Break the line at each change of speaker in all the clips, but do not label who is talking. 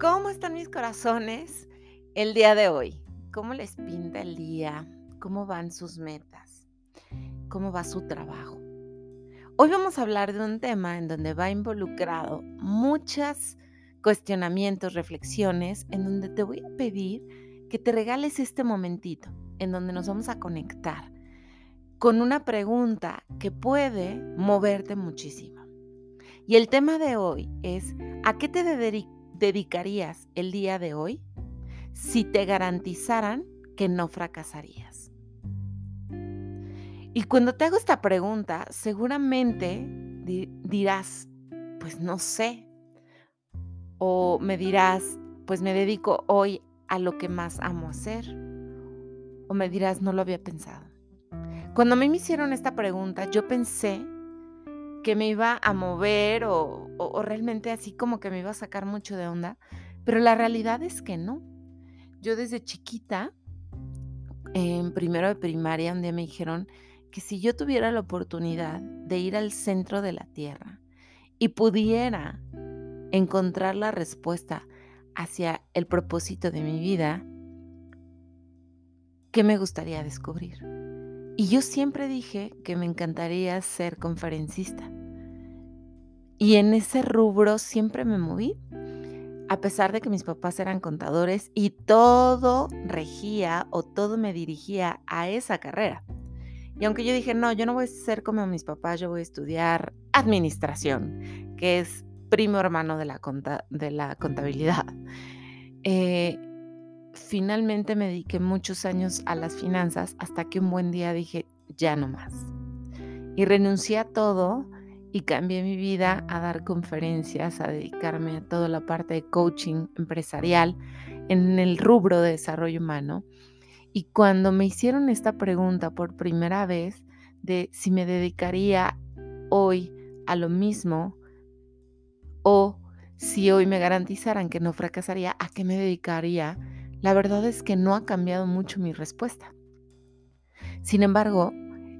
¿Cómo están mis corazones el día de hoy? ¿Cómo les pinta el día? ¿Cómo van sus metas? ¿Cómo va su trabajo? Hoy vamos a hablar de un tema en donde va involucrado muchos cuestionamientos, reflexiones, en donde te voy a pedir que te regales este momentito, en donde nos vamos a conectar con una pregunta que puede moverte muchísimo. Y el tema de hoy es, ¿a qué te dedicarías el día de hoy si te garantizaran que no fracasarías? Y cuando te hago esta pregunta, seguramente dirás, pues no sé. O me dirás, pues me dedico hoy a lo que más amo hacer. O me dirás, no lo había pensado. Cuando a mí me hicieron esta pregunta, yo pensé que me iba a mover o, realmente así como que me iba a sacar mucho de onda, pero la realidad es que no. Yo desde chiquita, en primero de primaria, un día me dijeron que si yo tuviera la oportunidad de ir al centro de la Tierra y pudiera encontrar la respuesta hacia el propósito de mi vida, ¿qué me gustaría descubrir? Y yo siempre dije que me encantaría ser conferencista. Y en ese rubro siempre me moví, a pesar de que mis papás eran contadores y todo regía o todo me dirigía a esa carrera. Y aunque yo dije, no, yo no voy a ser como mis papás, yo voy a estudiar administración, que es primo hermano de la, contabilidad. Eh, finalmente me dediqué muchos años a las finanzas hasta que un buen día dije, ya no más. Y renuncié a todo y cambié mi vida a dar conferencias, a dedicarme a toda la parte de coaching empresarial en el rubro de desarrollo humano. Y cuando me hicieron esta pregunta por primera vez de si me dedicaría hoy a lo mismo o si hoy me garantizaran que no fracasaría, ¿a qué me dedicaría? La verdad es que no ha cambiado mucho mi respuesta. Sin embargo,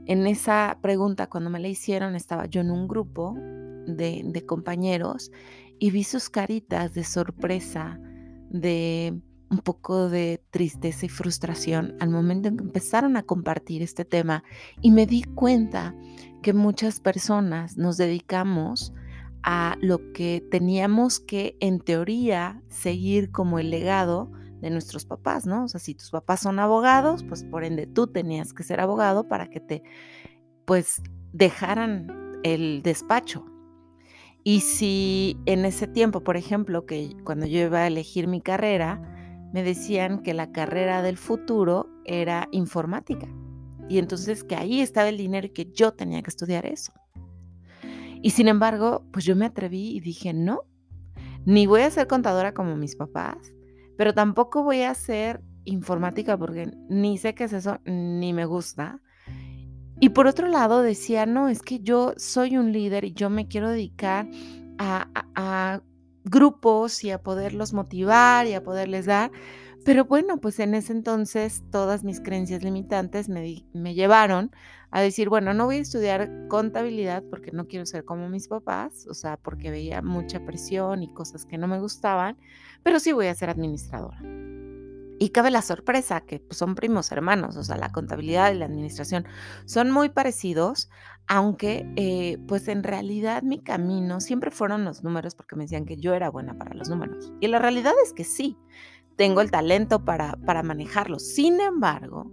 en esa pregunta, cuando me la hicieron, estaba yo en un grupo de, compañeros y vi sus caritas de sorpresa, de un poco de tristeza y frustración al momento en que empezaron a compartir este tema. Y me di cuenta que muchas personas nos dedicamos a lo que teníamos que en teoría seguir como el legado de nuestros papás, ¿no? O sea, si tus papás son abogados, pues por ende tú tenías que ser abogado para que te, pues, dejaran el despacho. Y si en ese tiempo, por ejemplo, que cuando yo iba a elegir mi carrera, me decían que la carrera del futuro era informática. Y entonces que ahí estaba el dinero y que yo tenía que estudiar eso. Y sin embargo, pues yo me atreví y dije, no, ni voy a ser contadora como mis papás, pero tampoco voy a hacer informática porque ni sé qué es eso, ni me gusta. Y por otro lado decía, no, es que yo soy un líder y yo me quiero dedicar a, grupos y a poderlos motivar y a poderles dar. Pero bueno, pues en ese entonces todas mis creencias limitantes me, me, llevaron a decir, bueno, no voy a estudiar contabilidad porque no quiero ser como mis papás, o sea, porque veía mucha presión y cosas que no me gustaban, pero sí voy a ser administradora. Y cabe la sorpresa que pues, son primos hermanos, o sea, la contabilidad y la administración son muy parecidos, aunque eh, pues en realidad mi camino siempre fueron los números porque me decían que yo era buena para los números. Y la realidad es que sí, tengo el talento para, para manejarlos. Sin embargo,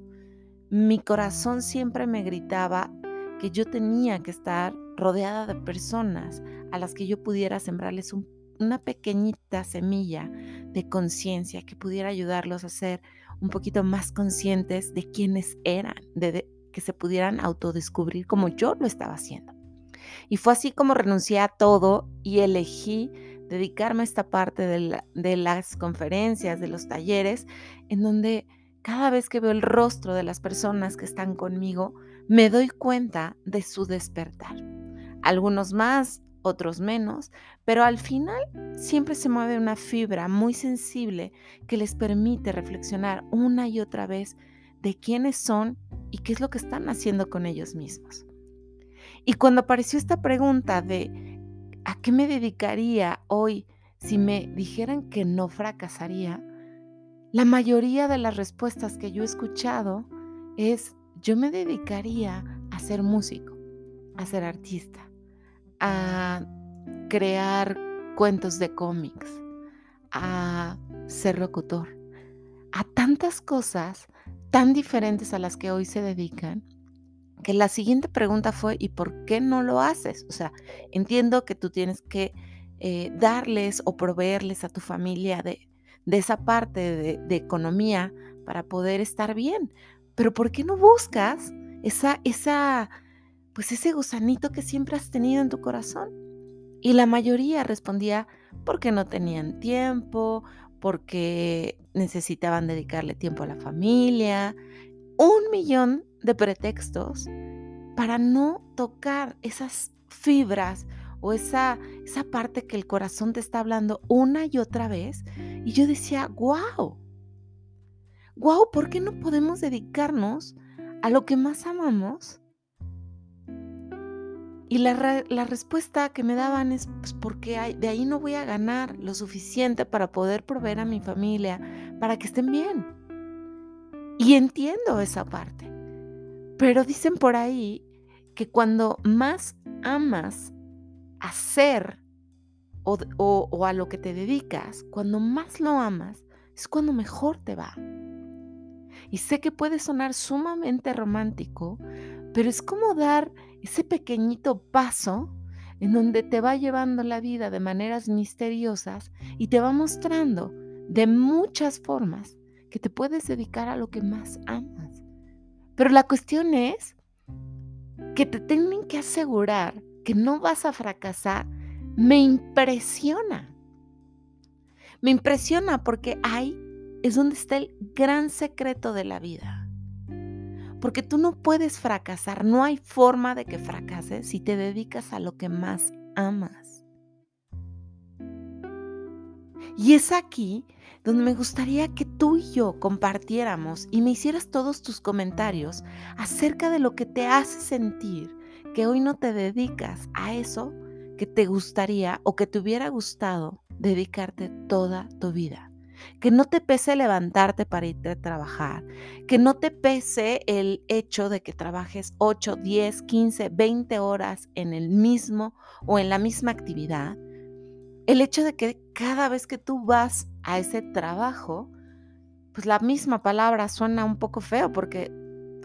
mi corazón siempre me gritaba que yo tenía que estar rodeada de personas a las que yo pudiera sembrarles un una pequeñita semilla de conciencia que pudiera ayudarlos a ser un poquito más conscientes de quiénes eran, de, que se pudieran autodescubrir como yo lo estaba haciendo. Y fue así como renuncié a todo y elegí dedicarme a esta parte de las conferencias, de los talleres, en donde cada vez que veo el rostro de las personas que están conmigo, me doy cuenta de su despertar. Algunos más, otros menos, pero al final siempre se mueve una fibra muy sensible que les permite reflexionar una y otra vez de quiénes son y qué es lo que están haciendo con ellos mismos. Y cuando apareció esta pregunta de ¿a qué me dedicaría hoy si me dijeran que no fracasaría, la mayoría de las respuestas que yo he escuchado es yo me dedicaría a ser músico, a ser artista, a crear cuentos de cómics, a ser locutor, a tantas cosas tan diferentes a las que hoy se dedican, que la siguiente pregunta fue, ¿y por qué no lo haces? O sea, entiendo que tú tienes que eh, darles o proveerles a tu familia de, esa parte de, de, economía para poder estar bien, pero ¿por qué no buscas esa, esa, pues ese gusanito que siempre has tenido en tu corazón? Y la mayoría respondía porque no tenían tiempo, porque necesitaban dedicarle tiempo a la familia, un millón de pretextos para no tocar esas fibras o esa, esa parte que el corazón te está hablando una y otra vez. Y yo decía, wow, wow, ¿por qué no podemos dedicarnos a lo que más amamos? Y la, la respuesta que me daban es, pues porque de ahí no voy a ganar lo suficiente para poder proveer a mi familia, para que estén bien. Y entiendo esa parte. Pero dicen por ahí que cuando más amas hacer o, o, a lo que te dedicas, cuando más lo amas, es cuando mejor te va. Y sé que puede sonar sumamente romántico, pero es como dar ese pequeñito paso en donde te va llevando la vida de maneras misteriosas y te va mostrando de muchas formas que te puedes dedicar a lo que más amas. Pero la cuestión es que te tienen que asegurar que no vas a fracasar. Me impresiona. Me impresiona porque ahí es donde está el gran secreto de la vida. Porque tú no puedes fracasar, no hay forma de que fracases si te dedicas a lo que más amas. Y es aquí donde me gustaría que tú y yo compartiéramos y me hicieras todos tus comentarios acerca de lo que te hace sentir que hoy no te dedicas a eso que te gustaría o que te hubiera gustado dedicarte toda tu vida. Que no te pese levantarte para irte a trabajar, que no te pese el hecho de que trabajes 8, 10, 15, 20 horas en el mismo o en la misma actividad, el hecho de que cada vez que tú vas a ese trabajo, pues la misma palabra suena un poco feo porque,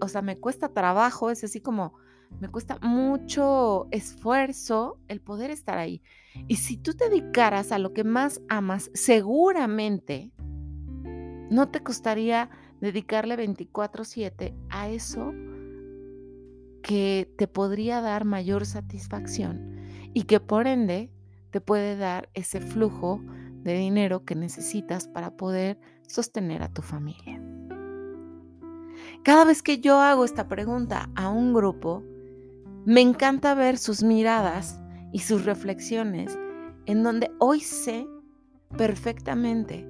o sea, me cuesta trabajo, es así como, me cuesta mucho esfuerzo el poder estar ahí. Y si tú te dedicaras a lo que más amas, seguramente no te costaría dedicarle 24/7 a eso que te podría dar mayor satisfacción y que por ende te puede dar ese flujo de dinero que necesitas para poder sostener a tu familia. Cada vez que yo hago esta pregunta a un grupo, me encanta ver sus miradas y sus reflexiones en donde hoy sé perfectamente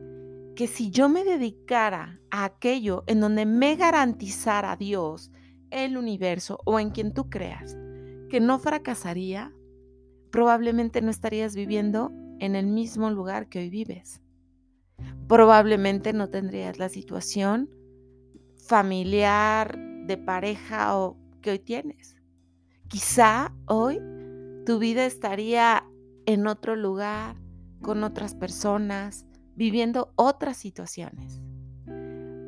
que si yo me dedicara a aquello en donde me garantizara Dios, el universo o en quien tú creas, que no fracasaría, probablemente no estarías viviendo en el mismo lugar que hoy vives. Probablemente no tendrías la situación familiar, de pareja o que hoy tienes. Quizá hoy tu vida estaría en otro lugar, con otras personas, viviendo otras situaciones.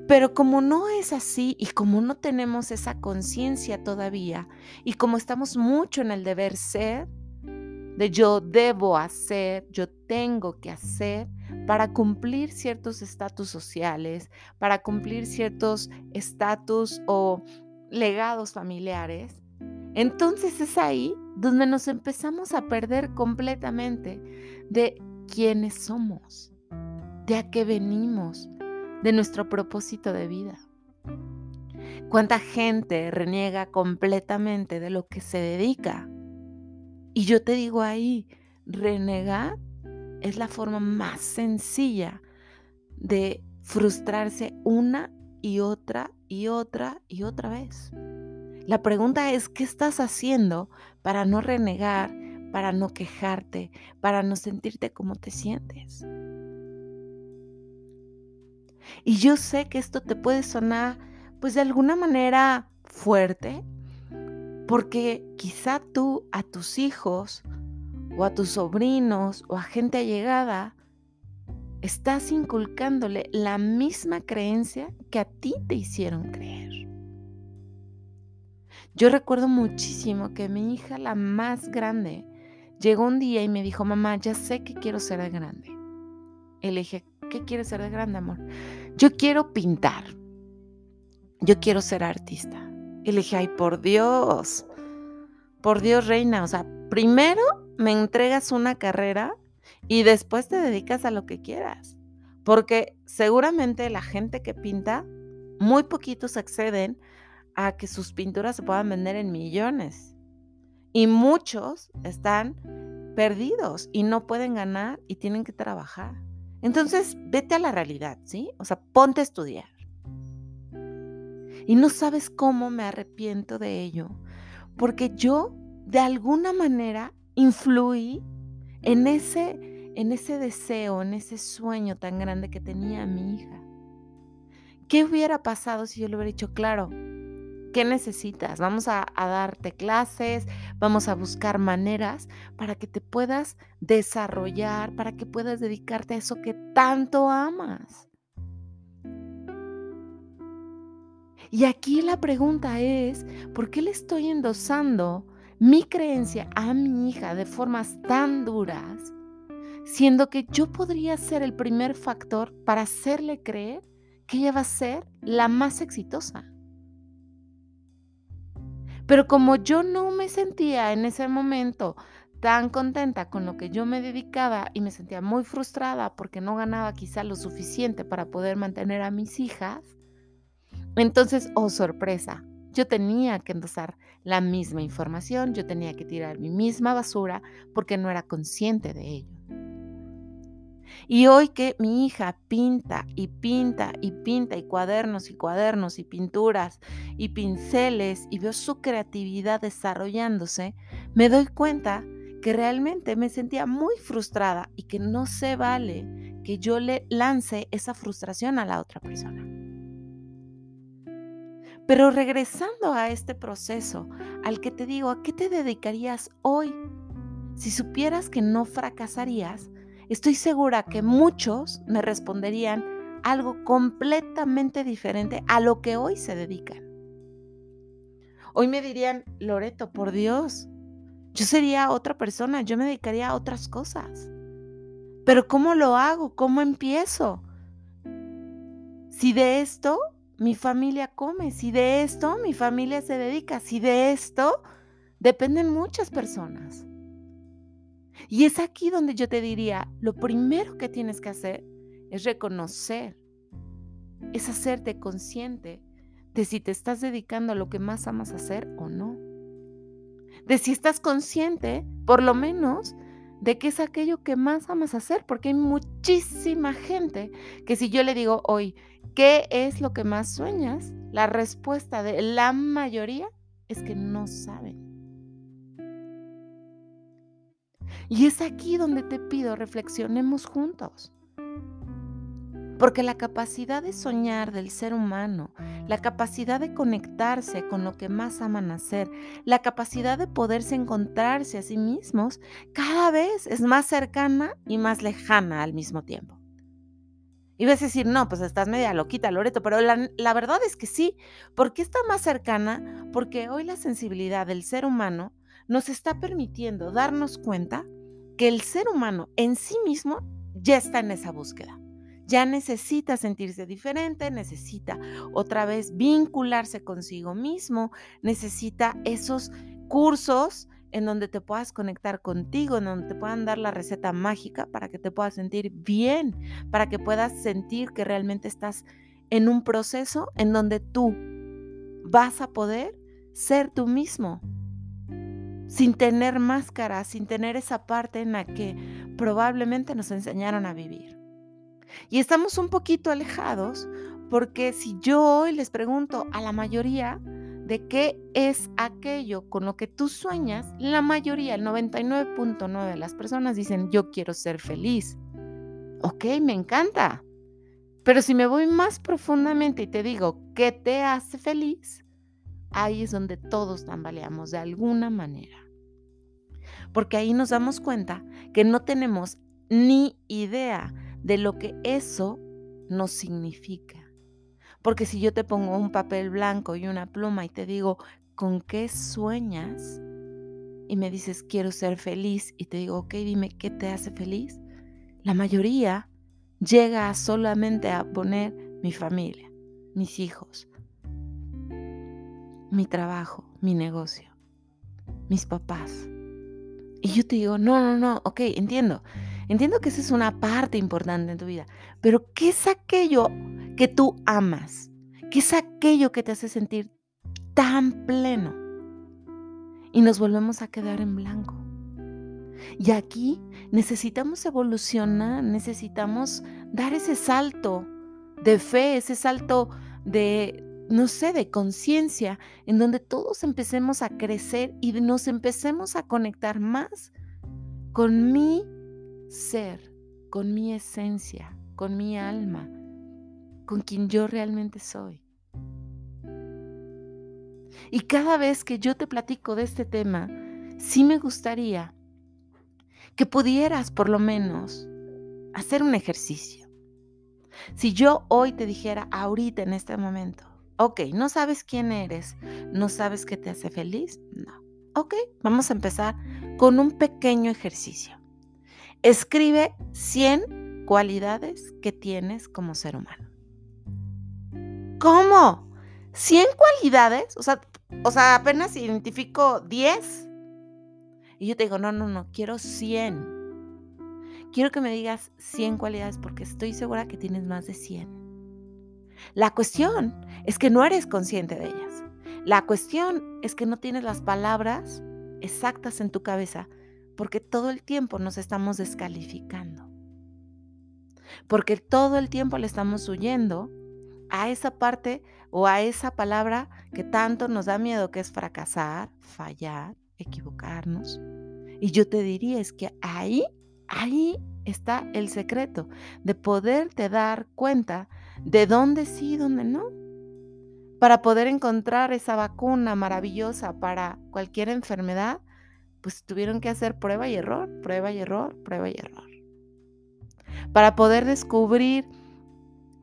Pero como no es así y como no tenemos esa conciencia todavía y como estamos mucho en el deber ser, de yo debo hacer, yo tengo que hacer para cumplir ciertos estatus sociales, para cumplir ciertos estatus o legados familiares, entonces es ahí donde nos empezamos a perder completamente de quiénes somos, de a qué venimos, de nuestro propósito de vida. ¿Cuánta gente reniega completamente de lo que se dedica? Y yo te digo ahí, renegar es la forma más sencilla de frustrarse una y otra y otra y otra vez. La pregunta es, ¿qué estás haciendo para no renegar, para no quejarte, para no sentirte como te sientes. Y yo sé que esto te puede sonar, pues de alguna manera fuerte, porque quizá tú a tus hijos o a tus sobrinos o a gente allegada estás inculcándole la misma creencia que a ti te hicieron creer. Yo recuerdo muchísimo que mi hija, la más grande, llegó un día y me dijo, mamá, ya sé que quiero ser de grande. Y le dije, ¿qué quieres ser de grande, amor? Yo quiero pintar. Yo quiero ser artista. Y le dije, ay, por Dios, por Dios, reina, o sea, primero me entregas una carrera y después te dedicas a lo que quieras. Porque seguramente la gente que pinta, muy poquitos acceden a que sus pinturas se puedan vender en millones. Y muchos están perdidos y no pueden ganar y tienen que trabajar. Entonces, vete a la realidad, ¿sí? O sea, ponte a estudiar. Y no sabes cómo me arrepiento de ello, porque yo de alguna manera influí en ese, en ese deseo, en ese sueño tan grande que tenía mi hija. ¿Qué hubiera pasado si yo le hubiera dicho, claro, ¿qué necesitas? Vamos a, darte clases, vamos a buscar maneras para que te puedas desarrollar, para que puedas dedicarte a eso que tanto amas. Y aquí la pregunta es, ¿por qué le estoy endosando mi creencia a mi hija de formas tan duras, siendo que yo podría ser el primer factor para hacerle creer que ella va a ser la más exitosa? Pero como yo no me sentía en ese momento tan contenta con lo que yo me dedicaba y me sentía muy frustrada porque no ganaba quizá lo suficiente para poder mantener a mis hijas, entonces, oh sorpresa, yo tenía que endosar la misma información, yo tenía que tirar mi misma basura porque no era consciente de ello. Y hoy que mi hija pinta y pinta y pinta y cuadernos y cuadernos y pinturas y pinceles y veo su creatividad desarrollándose, me doy cuenta que realmente me sentía muy frustrada y que no se vale que yo le lance esa frustración a la otra persona. Pero regresando a este proceso, al que te digo, ¿a qué te dedicarías hoy? Si supieras que no fracasarías, estoy segura que muchos me responderían algo completamente diferente a lo que hoy se dedican. Hoy me dirían, Loreto, por Dios, yo sería otra persona, yo me dedicaría a otras cosas. Pero ¿cómo lo hago? ¿Cómo empiezo? Si de esto mi familia come, si de esto mi familia se dedica, si de esto dependen muchas personas. Y es aquí donde yo te diría, lo primero que tienes que hacer es reconocer, es hacerte consciente de si te estás dedicando a lo que más amas hacer o no. De si estás consciente, por lo menos, de qué es aquello que más amas hacer, porque hay muchísima gente que si yo le digo hoy, ¿qué es lo que más sueñas? La respuesta de la mayoría es que no saben. Y es aquí donde te pido reflexionemos juntos. Porque la capacidad de soñar del ser humano, la capacidad de conectarse con lo que más aman hacer, la capacidad de poderse encontrarse a sí mismos, cada vez es más cercana y más lejana al mismo tiempo. Y vas a decir, no, pues estás media loquita, Loreto, pero la, la verdad es que sí. ¿Por qué está más cercana? Porque hoy la sensibilidad del ser humano nos está permitiendo darnos cuenta que el ser humano en sí mismo ya está en esa búsqueda. Ya necesita sentirse diferente, necesita otra vez vincularse consigo mismo, necesita esos cursos en donde te puedas conectar contigo, en donde te puedan dar la receta mágica para que te puedas sentir bien, para que puedas sentir que realmente estás en un proceso en donde tú vas a poder ser tú mismo, sin tener máscara, sin tener esa parte en la que probablemente nos enseñaron a vivir. Y estamos un poquito alejados porque si yo hoy les pregunto a la mayoría, de qué es aquello con lo que tú sueñas, la mayoría, el 99.9 de las personas dicen, yo quiero ser feliz. Ok, me encanta. Pero si me voy más profundamente y te digo, ¿qué te hace feliz? Ahí es donde todos tambaleamos de alguna manera. Porque ahí nos damos cuenta que no tenemos ni idea de lo que eso nos significa. Porque si yo te pongo un papel blanco y una pluma y te digo, ¿con qué sueñas? Y me dices, quiero ser feliz. Y te digo, ok, dime, ¿qué te hace feliz? La mayoría llega solamente a poner mi familia, mis hijos, mi trabajo, mi negocio, mis papás. Y yo te digo, no, no, no, ok, entiendo. Entiendo que esa es una parte importante en tu vida, pero ¿qué es aquello que tú amas? ¿Qué es aquello que te hace sentir tan pleno? Y nos volvemos a quedar en blanco. Y aquí necesitamos evolucionar, necesitamos dar ese salto de fe, ese salto de, no sé, de conciencia, en donde todos empecemos a crecer y nos empecemos a conectar más con mi ser, con mi esencia, con mi alma, con quien yo realmente soy. Y cada vez que yo te platico de este tema, sí me gustaría que pudieras por lo menos hacer un ejercicio. Si yo hoy te dijera ahorita en este momento, ok, no sabes quién eres, no sabes qué te hace feliz, no. Ok, vamos a empezar con un pequeño ejercicio. Escribe 100 cualidades que tienes como ser humano. ¿Cómo? ¿100 cualidades? O sea, o sea, apenas identifico 10. Y yo te digo, no, no, no, quiero 100. Quiero que me digas 100 cualidades porque estoy segura que tienes más de 100. La cuestión es que no eres consciente de ellas. La cuestión es que no tienes las palabras exactas en tu cabeza porque todo el tiempo nos estamos descalificando. Porque todo el tiempo le estamos huyendo a esa parte o a esa palabra que tanto nos da miedo que es fracasar, fallar, equivocarnos. Y yo te diría es que ahí, ahí está el secreto de poderte dar cuenta de dónde sí dónde no. Para poder encontrar esa vacuna maravillosa para cualquier enfermedad, pues tuvieron que hacer prueba y error, prueba y error, prueba y error. Para poder descubrir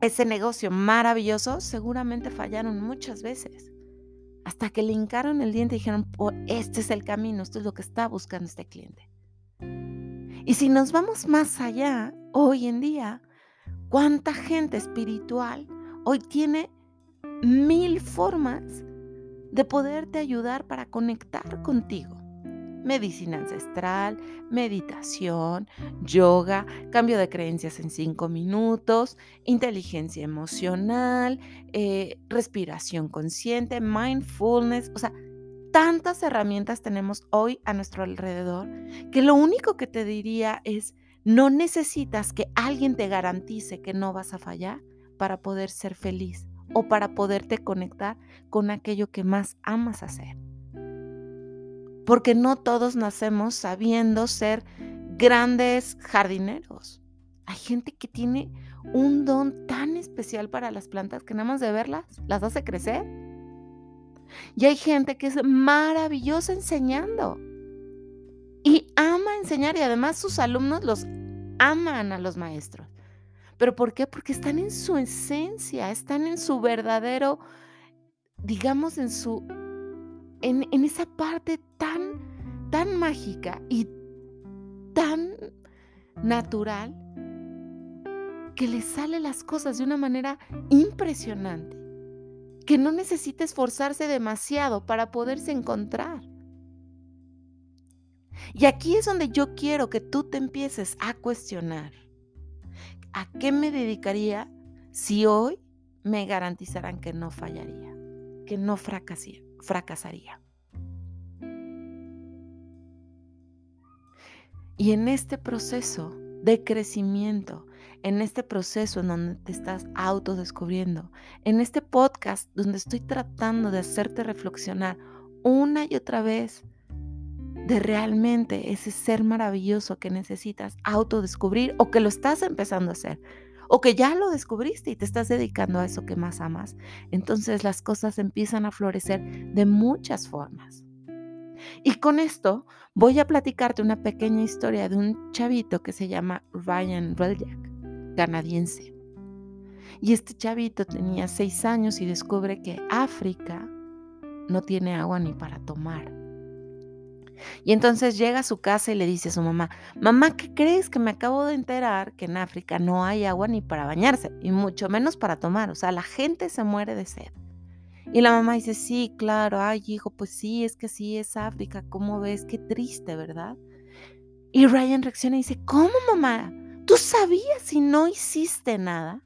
ese negocio maravilloso, seguramente fallaron muchas veces hasta que le hincaron el diente y dijeron, oh, este es el camino, esto es lo que está buscando este cliente. Y si nos vamos más allá, hoy en día, ¿cuánta gente espiritual hoy tiene mil formas de poderte ayudar para conectar contigo? medicina ancestral, meditación, yoga, cambio de creencias en cinco minutos, inteligencia emocional, eh, respiración consciente, mindfulness, o sea, tantas herramientas tenemos hoy a nuestro alrededor que lo único que te diría es, no necesitas que alguien te garantice que no vas a fallar para poder ser feliz o para poderte conectar con aquello que más amas hacer porque no todos nacemos sabiendo ser grandes jardineros. Hay gente que tiene un don tan especial para las plantas que nada más de verlas las hace crecer. Y hay gente que es maravillosa enseñando y ama enseñar y además sus alumnos los aman a los maestros. ¿Pero por qué? Porque están en su esencia, están en su verdadero, digamos, en su en, esa parte tan, tan mágica y tan natural que le salen las cosas de una manera impresionante, que no necesita esforzarse demasiado para poderse encontrar. Y aquí es donde yo quiero que tú te empieces a cuestionar, ¿a qué me dedicaría si hoy me garantizaran que no fallaría, que no fracasaría? Y en este proceso de crecimiento, en este proceso en donde te estás autodescubriendo, en este podcast donde estoy tratando de hacerte reflexionar una y otra vez de realmente ese ser maravilloso que necesitas autodescubrir o que lo estás empezando a hacer o que ya lo descubriste y te estás dedicando a eso que más amas, entonces las cosas empiezan a florecer de muchas formas. Y con esto voy a platicarte una pequeña historia de un chavito que se llama Ryan Reljak, canadiense. Y este chavito tenía seis años y descubre que África no tiene agua ni para tomar. Y entonces llega a su casa y le dice a su mamá, mamá, ¿qué crees que me acabo de enterar que en África no hay agua ni para bañarse y mucho menos para tomar? O sea, la gente se muere de sed. Y la mamá dice, sí, claro, ay hijo, pues sí, es que sí es África, ¿cómo ves? Qué triste, ¿verdad? Y Ryan reacciona y dice, ¿cómo mamá? ¿Tú sabías y no hiciste nada?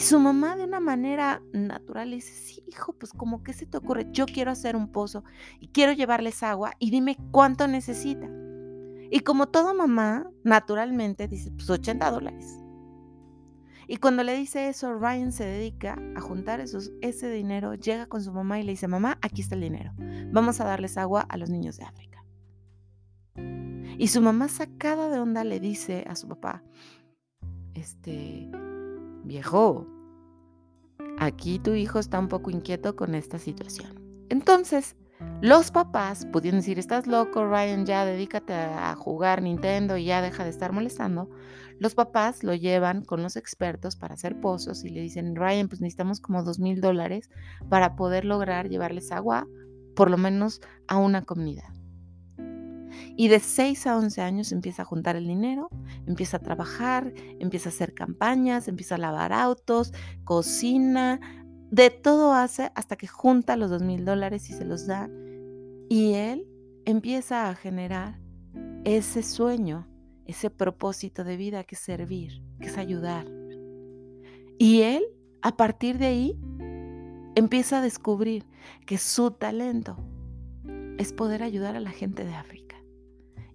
Y su mamá de una manera natural le dice, sí, hijo, pues como que se te ocurre, yo quiero hacer un pozo y quiero llevarles agua y dime cuánto necesita. Y como toda mamá, naturalmente dice, pues 80 dólares. Y cuando le dice eso, Ryan se dedica a juntar esos, ese dinero, llega con su mamá y le dice, mamá, aquí está el dinero, vamos a darles agua a los niños de África. Y su mamá sacada de onda le dice a su papá, este, viejo, aquí tu hijo está un poco inquieto con esta situación. Entonces, los papás pudieron decir, estás loco, Ryan, ya dedícate a jugar Nintendo y ya deja de estar molestando. Los papás lo llevan con los expertos para hacer pozos y le dicen, Ryan, pues necesitamos como dos mil dólares para poder lograr llevarles agua, por lo menos a una comunidad. Y de 6 a 11 años empieza a juntar el dinero, empieza a trabajar, empieza a hacer campañas, empieza a lavar autos, cocina, de todo hace hasta que junta los 2 mil dólares y se los da. Y él empieza a generar ese sueño, ese propósito de vida que es servir, que es ayudar. Y él, a partir de ahí, empieza a descubrir que su talento es poder ayudar a la gente de África.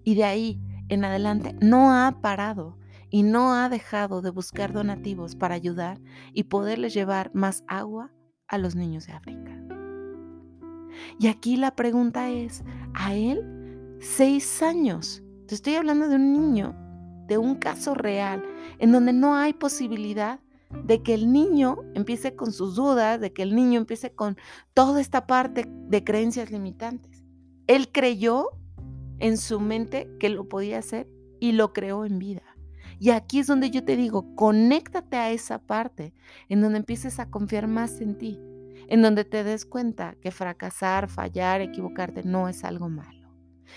Y de ahí en adelante no ha parado y no ha dejado de buscar donativos para ayudar y poderles llevar más agua a los niños de África. Y aquí la pregunta es, a él, seis años, te estoy hablando de un niño, de un caso real, en donde no hay posibilidad de que el niño empiece con sus dudas, de que el niño empiece con toda esta parte de creencias limitantes. Él creyó en su mente que lo podía hacer y lo creó en vida. Y aquí es donde yo te digo, conéctate a esa parte, en donde empieces a confiar más en ti, en donde te des cuenta que fracasar, fallar, equivocarte no es algo malo.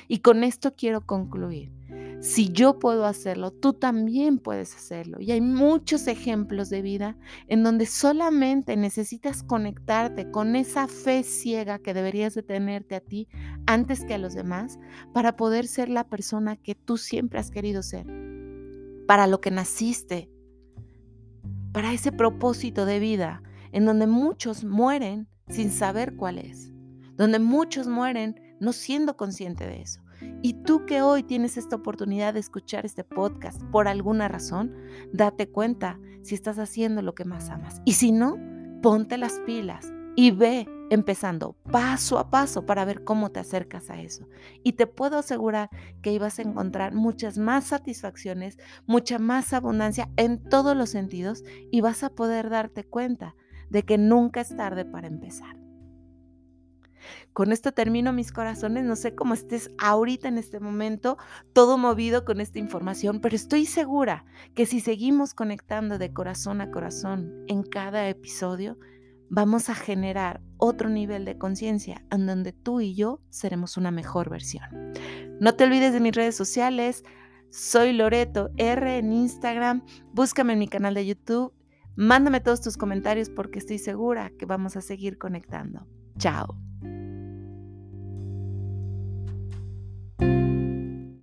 Y con esto quiero concluir. Si yo puedo hacerlo, tú también puedes hacerlo. Y hay muchos ejemplos de vida en donde solamente necesitas conectarte con esa fe ciega que deberías de tenerte a ti antes que a los demás para poder ser la persona que tú siempre has querido ser, para lo que naciste, para ese propósito de vida en donde muchos mueren sin saber cuál es, donde muchos mueren no siendo consciente de eso. Y tú que hoy tienes esta oportunidad de escuchar este podcast por alguna razón, date cuenta si estás haciendo lo que más amas. Y si no, ponte las pilas y ve empezando paso a paso para ver cómo te acercas a eso. Y te puedo asegurar que ibas a encontrar muchas más satisfacciones, mucha más abundancia en todos los sentidos y vas a poder darte cuenta de que nunca es tarde para empezar. Con esto termino mis corazones. No sé cómo estés ahorita en este momento, todo movido con esta información, pero estoy segura que si seguimos conectando de corazón a corazón en cada episodio, vamos a generar otro nivel de conciencia en donde tú y yo seremos una mejor versión. No te olvides de mis redes sociales. Soy Loreto R en Instagram. Búscame en mi canal de YouTube. Mándame todos tus comentarios porque estoy segura que vamos a seguir conectando. Chao.